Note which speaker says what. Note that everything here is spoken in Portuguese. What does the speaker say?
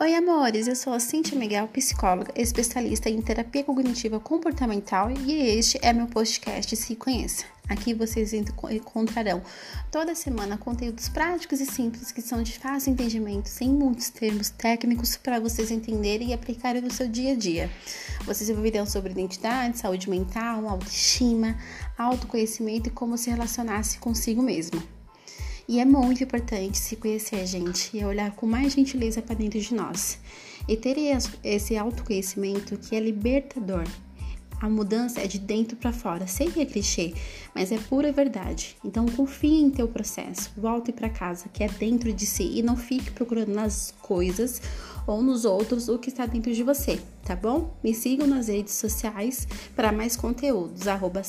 Speaker 1: Oi, amores, eu sou a Cintia Miguel, psicóloga, especialista em terapia cognitiva comportamental e este é meu podcast Se Conheça. Aqui vocês encontrarão toda semana conteúdos práticos e simples que são de fácil entendimento, sem muitos termos técnicos para vocês entenderem e aplicarem no seu dia a dia. Vocês ouvirão sobre identidade, saúde mental, autoestima, autoconhecimento e como se relacionar-se consigo mesmo. E é muito importante se conhecer, gente, e olhar com mais gentileza para dentro de nós. E ter esse autoconhecimento que é libertador. A mudança é de dentro para fora. Sei que é clichê, mas é pura verdade. Então confie em teu processo. Volte para casa, que é dentro de si, e não fique procurando nas coisas ou nos outros o que está dentro de você, tá bom? Me sigam nas redes sociais para mais conteúdos. Arroba